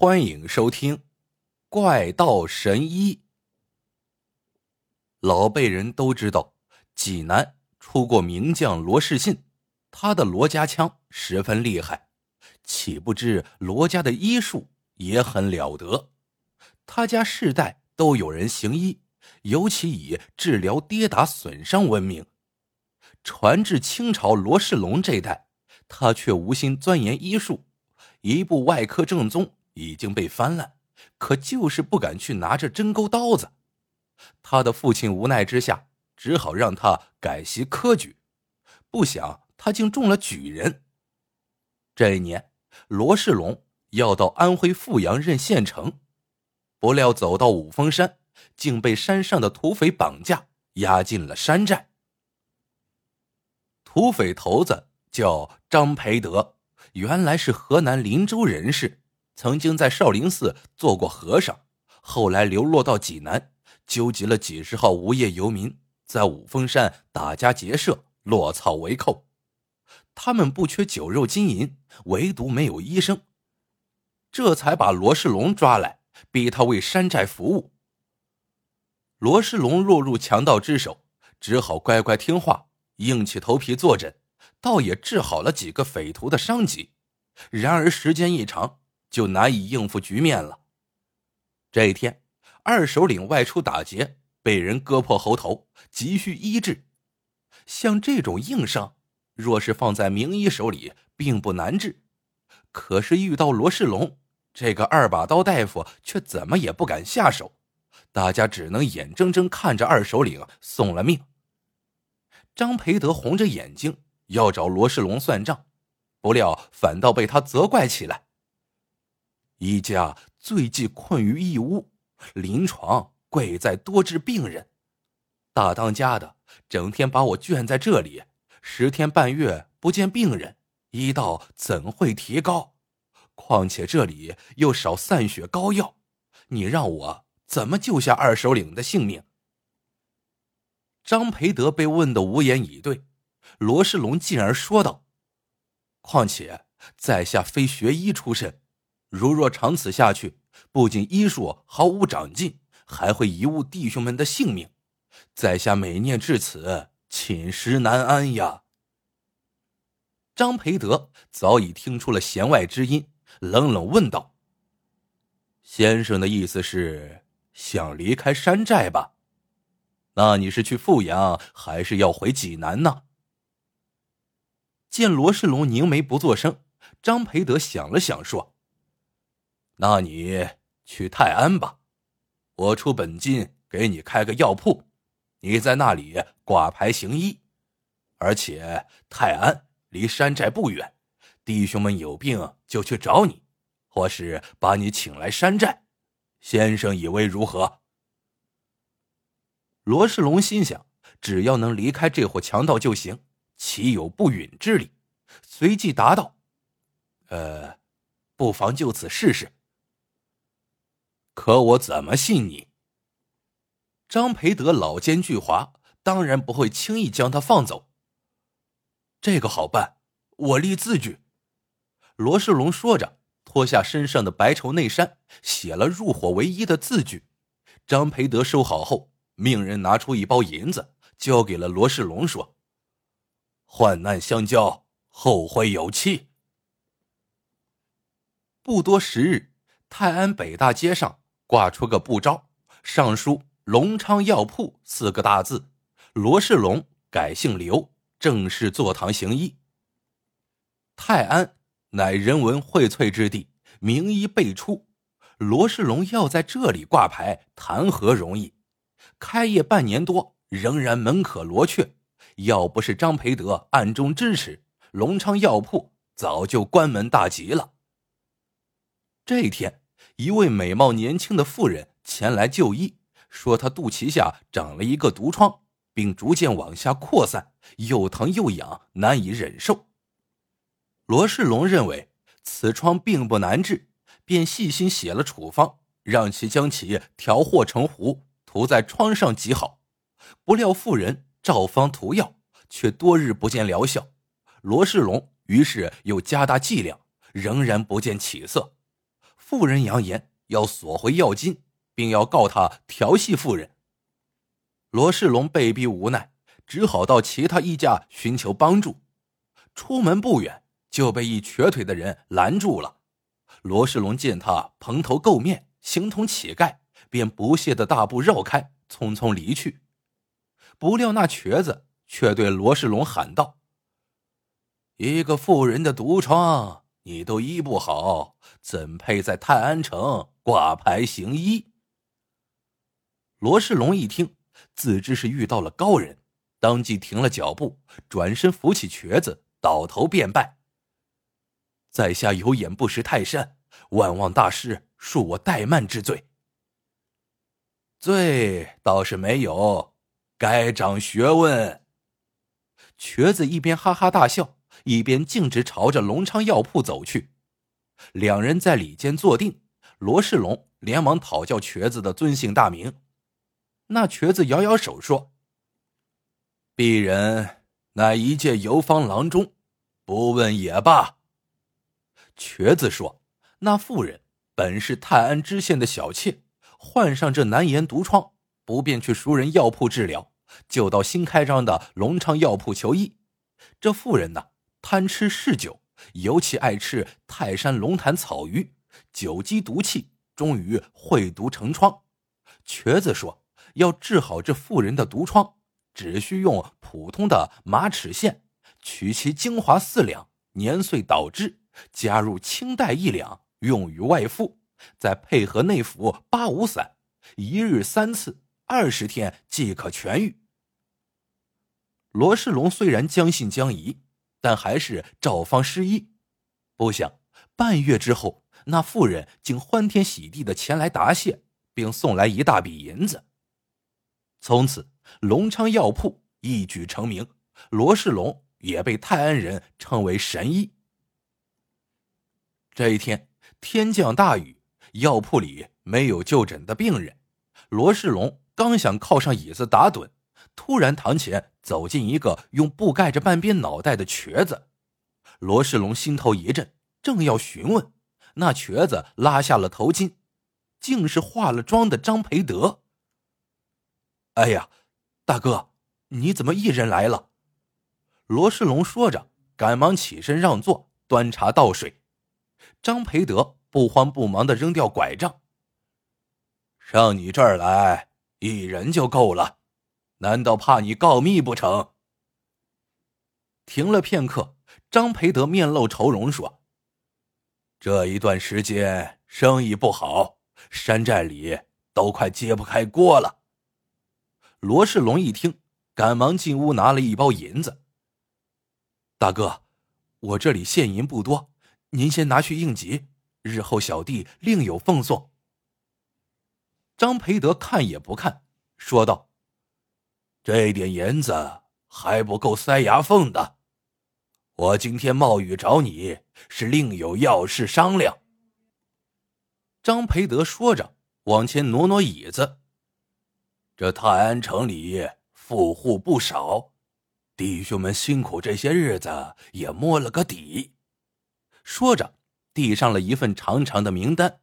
欢迎收听《怪盗神医》。老辈人都知道，济南出过名将罗士信，他的罗家枪十分厉害，岂不知罗家的医术也很了得。他家世代都有人行医，尤其以治疗跌打损伤闻名。传至清朝罗世龙这代，他却无心钻研医术，一部外科正宗。已经被翻烂，可就是不敢去拿着针钩刀子。他的父亲无奈之下，只好让他改习科举。不想他竟中了举人。这一年，罗世龙要到安徽阜阳任县丞，不料走到五峰山，竟被山上的土匪绑架，押进了山寨。土匪头子叫张培德，原来是河南林州人士。曾经在少林寺做过和尚，后来流落到济南，纠集了几十号无业游民，在五峰山打家劫舍，落草为寇。他们不缺酒肉金银，唯独没有医生，这才把罗世龙抓来，逼他为山寨服务。罗世龙落入强盗之手，只好乖乖听话，硬起头皮坐诊，倒也治好了几个匪徒的伤疾。然而时间一长，就难以应付局面了。这一天，二首领外出打劫，被人割破喉头，急需医治。像这种硬伤，若是放在名医手里，并不难治。可是遇到罗世龙这个二把刀大夫，却怎么也不敢下手。大家只能眼睁睁看着二首领送了命。张培德红着眼睛要找罗世龙算账，不料反倒被他责怪起来。一家最忌困于一屋，临床贵在多治病人。大当家的整天把我圈在这里，十天半月不见病人，医道怎会提高？况且这里又少散血膏药，你让我怎么救下二首领的性命？张培德被问得无言以对，罗世龙进而说道：“况且在下非学医出身。”如若长此下去，不仅医术毫无长进，还会贻误弟兄们的性命。在下每念至此，寝食难安呀。张培德早已听出了弦外之音，冷冷问道：“先生的意思是想离开山寨吧？那你是去阜阳，还是要回济南呢？”见罗世龙凝眉不作声，张培德想了想，说。那你去泰安吧，我出本金给你开个药铺，你在那里挂牌行医，而且泰安离山寨不远，弟兄们有病就去找你，或是把你请来山寨，先生以为如何？罗世龙心想，只要能离开这伙强盗就行，岂有不允之理？随即答道：“呃，不妨就此试试。”可我怎么信你？张培德老奸巨猾，当然不会轻易将他放走。这个好办，我立字据。罗世龙说着，脱下身上的白绸内衫，写了“入伙为一”的字据。张培德收好后，命人拿出一包银子，交给了罗世龙，说：“患难相交，后会有期。”不多时日，泰安北大街上。挂出个布招，上书“隆昌药铺”四个大字。罗世龙改姓刘，正式坐堂行医。泰安乃人文荟萃之地，名医辈出。罗世龙要在这里挂牌，谈何容易？开业半年多，仍然门可罗雀。要不是张培德暗中支持，隆昌药铺早就关门大吉了。这一天。一位美貌年轻的妇人前来就医，说她肚脐下长了一个毒疮，并逐渐往下扩散，又疼又痒，难以忍受。罗世龙认为此疮并不难治，便细心写了处方，让其将其调和成糊，涂在疮上即好。不料妇人照方涂药，却多日不见疗效。罗世龙于是又加大剂量，仍然不见起色。妇人扬言要索回要金，并要告他调戏妇人。罗世龙被逼无奈，只好到其他一家寻求帮助。出门不远，就被一瘸腿的人拦住了。罗世龙见他蓬头垢面，形同乞丐，便不屑的大步绕开，匆匆离去。不料那瘸子却对罗世龙喊道：“一个妇人的毒疮，你都医不好，怎配在泰安城挂牌行医？”罗世龙一听，自知是遇到了高人，当即停了脚步，转身扶起瘸子，倒头便拜：“在下有眼不识泰山，万望大师恕我怠慢之罪。”罪倒是没有。该长学问。瘸子一边哈哈大笑，一边径直朝着隆昌药铺走去。两人在里间坐定，罗世龙连忙讨教瘸子的尊姓大名。那瘸子摇摇手说：“鄙人乃一介游方郎中，不问也罢。”瘸子说：“那妇人本是泰安知县的小妾，患上这难言毒疮，不便去熟人药铺治疗。”就到新开张的隆昌药铺求医。这妇人呢，贪吃嗜酒，尤其爱吃泰山龙潭草鱼，酒积毒气，终于会毒成疮。瘸子说，要治好这妇人的毒疮，只需用普通的马齿苋，取其精华四两，碾碎捣汁，加入青黛一两，用于外敷，再配合内服八五散，一日三次，二十天即可痊愈。罗世龙虽然将信将疑，但还是照方施医。不想半月之后，那妇人竟欢天喜地的前来答谢，并送来一大笔银子。从此，隆昌药铺一举成名，罗世龙也被泰安人称为神医。这一天，天降大雨，药铺里没有就诊的病人。罗世龙刚想靠上椅子打盹。突然，堂前走进一个用布盖着半边脑袋的瘸子。罗世龙心头一震，正要询问，那瘸子拉下了头巾，竟是化了妆的张培德。哎呀，大哥，你怎么一人来了？罗世龙说着，赶忙起身让座，端茶倒水。张培德不慌不忙的扔掉拐杖，上你这儿来，一人就够了。难道怕你告密不成？停了片刻，张培德面露愁容说：“这一段时间生意不好，山寨里都快揭不开锅了。”罗世龙一听，赶忙进屋拿了一包银子。大哥，我这里现银不多，您先拿去应急，日后小弟另有奉送。张培德看也不看，说道。这点银子还不够塞牙缝的，我今天冒雨找你是另有要事商量。张培德说着，往前挪挪椅子。这泰安城里富户不少，弟兄们辛苦这些日子也摸了个底。说着，递上了一份长长的名单。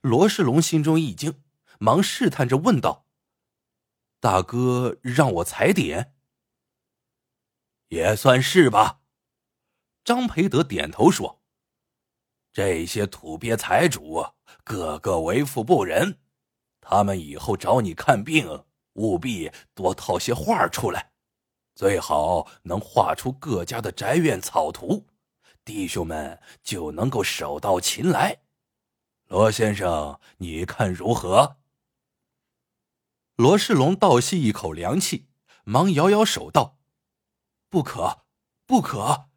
罗世龙心中一惊，忙试探着问道。大哥让我踩点，也算是吧。张培德点头说：“这些土鳖财主个个为富不仁，他们以后找你看病，务必多套些画出来，最好能画出各家的宅院草图，弟兄们就能够手到擒来。罗先生，你看如何？”罗世龙倒吸一口凉气，忙摇摇手道：“不可，不可！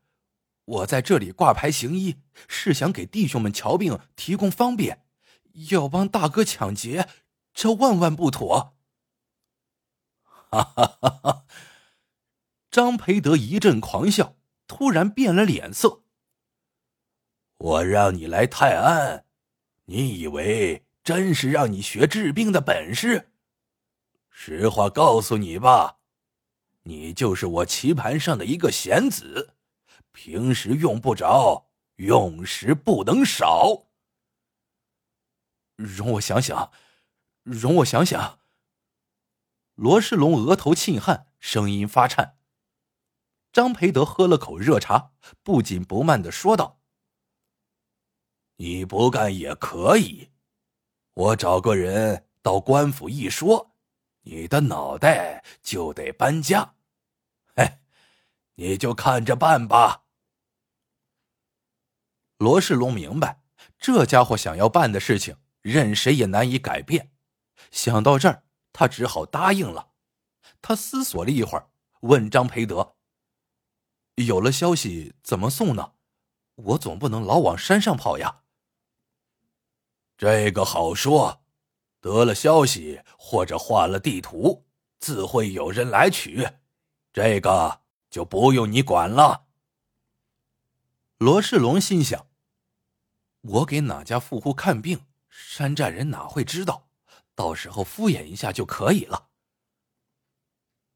我在这里挂牌行医，是想给弟兄们瞧病提供方便，要帮大哥抢劫，这万万不妥！”哈哈哈哈！张培德一阵狂笑，突然变了脸色：“我让你来泰安，你以为真是让你学治病的本事？”实话告诉你吧，你就是我棋盘上的一个闲子，平时用不着，用时不能少。容我想想，容我想想。罗世龙额头沁汗，声音发颤。张培德喝了口热茶，不紧不慢的说道：“你不干也可以，我找个人到官府一说，你的脑袋就得搬家。嘿，你就看着办吧。”罗世龙明白，这家伙想要办的事情，任谁也难以改变。想到这儿，他只好答应了。他思索了一会儿，问张培德。有了消息怎么送呢？我总不能老往山上跑呀。这个好说，得了消息或者画了地图，自会有人来取。这个就不用你管了。罗世龙心想：我给哪家富户看病，山寨人哪会知道？到时候敷衍一下就可以了。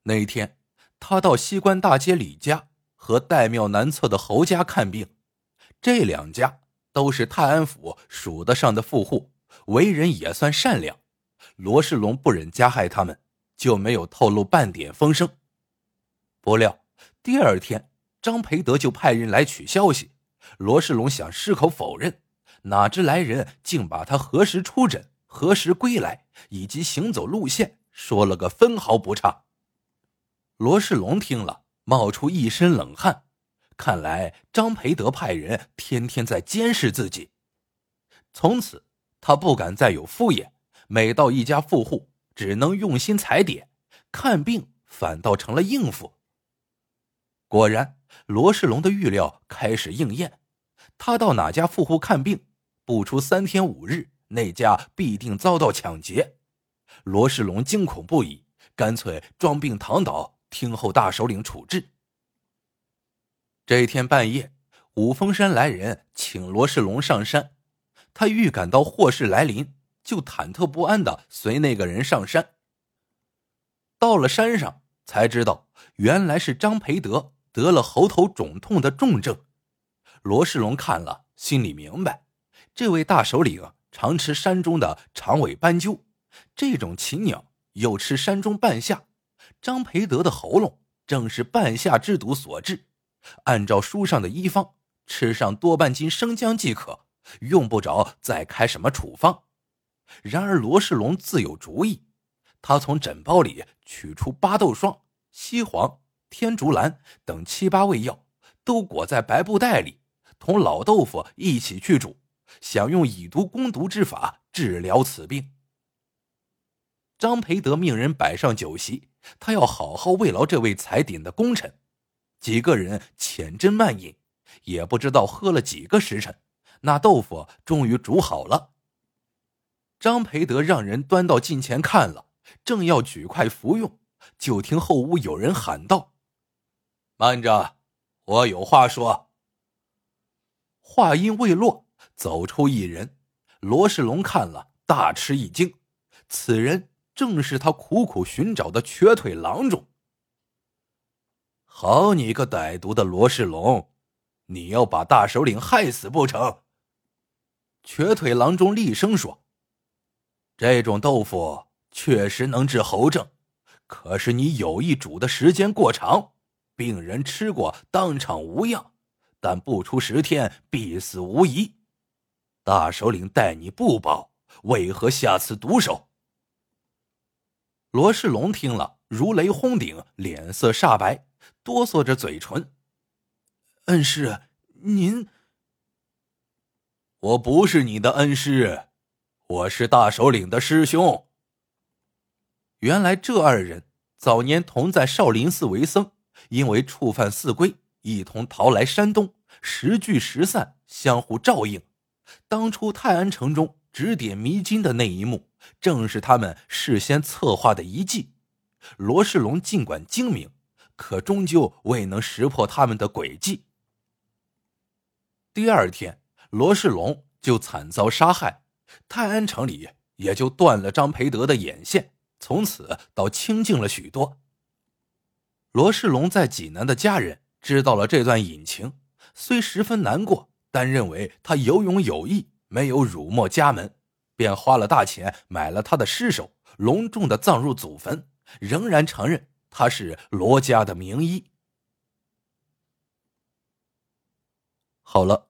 那一天，他到西关大街李家。和岱庙南侧的侯家看病，这两家都是泰安府数得上的富户，为人也算善良。罗世龙不忍加害他们，就没有透露半点风声。不料第二天，张培德就派人来取消息。罗世龙想矢口否认，哪知来人竟把他何时出诊、何时归来以及行走路线说了个分毫不差。罗世龙听了。冒出一身冷汗，看来张培德派人天天在监视自己。从此，他不敢再有敷衍，每到一家富户，只能用心踩点，看病反倒成了应付。果然，罗世龙的预料开始应验，他到哪家富户看病，不出三天五日，那家必定遭到抢劫。罗世龙惊恐不已，干脆装病躺倒。听候大首领处置。这一天半夜，五峰山来人请罗世龙上山，他预感到祸事来临，就忐忑不安的随那个人上山。到了山上，才知道原来是张培德得了喉头肿痛的重症。罗世龙看了，心里明白，这位大首领常吃山中的长尾斑鸠，这种禽鸟又吃山中半夏。张培德的喉咙正是半夏之毒所致，按照书上的医方，吃上多半斤生姜即可，用不着再开什么处方。然而罗世龙自有主意，他从枕包里取出巴豆霜、西黄、天竺兰等七八味药，都裹在白布袋里，同老豆腐一起去煮，想用以毒攻毒之法治疗此病。张培德命人摆上酒席。他要好好慰劳这位踩点的功臣，几个人浅斟慢饮，也不知道喝了几个时辰，那豆腐终于煮好了。张培德让人端到近前看了，正要举筷服用，就听后屋有人喊道：“慢着，我有话说。”话音未落，走出一人，罗世龙看了大吃一惊，此人。正是他苦苦寻找的瘸腿郎中。好你个歹毒的罗世龙，你要把大首领害死不成？瘸腿郎中厉声说：“这种豆腐确实能治喉症，可是你有意煮的时间过长，病人吃过当场无恙，但不出十天必死无疑。大首领待你不薄，为何下此毒手？”罗世龙听了，如雷轰顶，脸色煞白，哆嗦着嘴唇。恩师，您……我不是你的恩师，我是大首领的师兄。原来这二人早年同在少林寺为僧，因为触犯寺规，一同逃来山东，时聚时散，相互照应。当初泰安城中指点迷津的那一幕。正是他们事先策划的一计，罗世龙尽管精明，可终究未能识破他们的诡计。第二天，罗世龙就惨遭杀害，泰安城里也就断了张培德的眼线，从此倒清静了许多。罗世龙在济南的家人知道了这段隐情，虽十分难过，但认为他有勇有义，没有辱没家门。便花了大钱买了他的尸首，隆重的葬入祖坟，仍然承认他是罗家的名医。好了，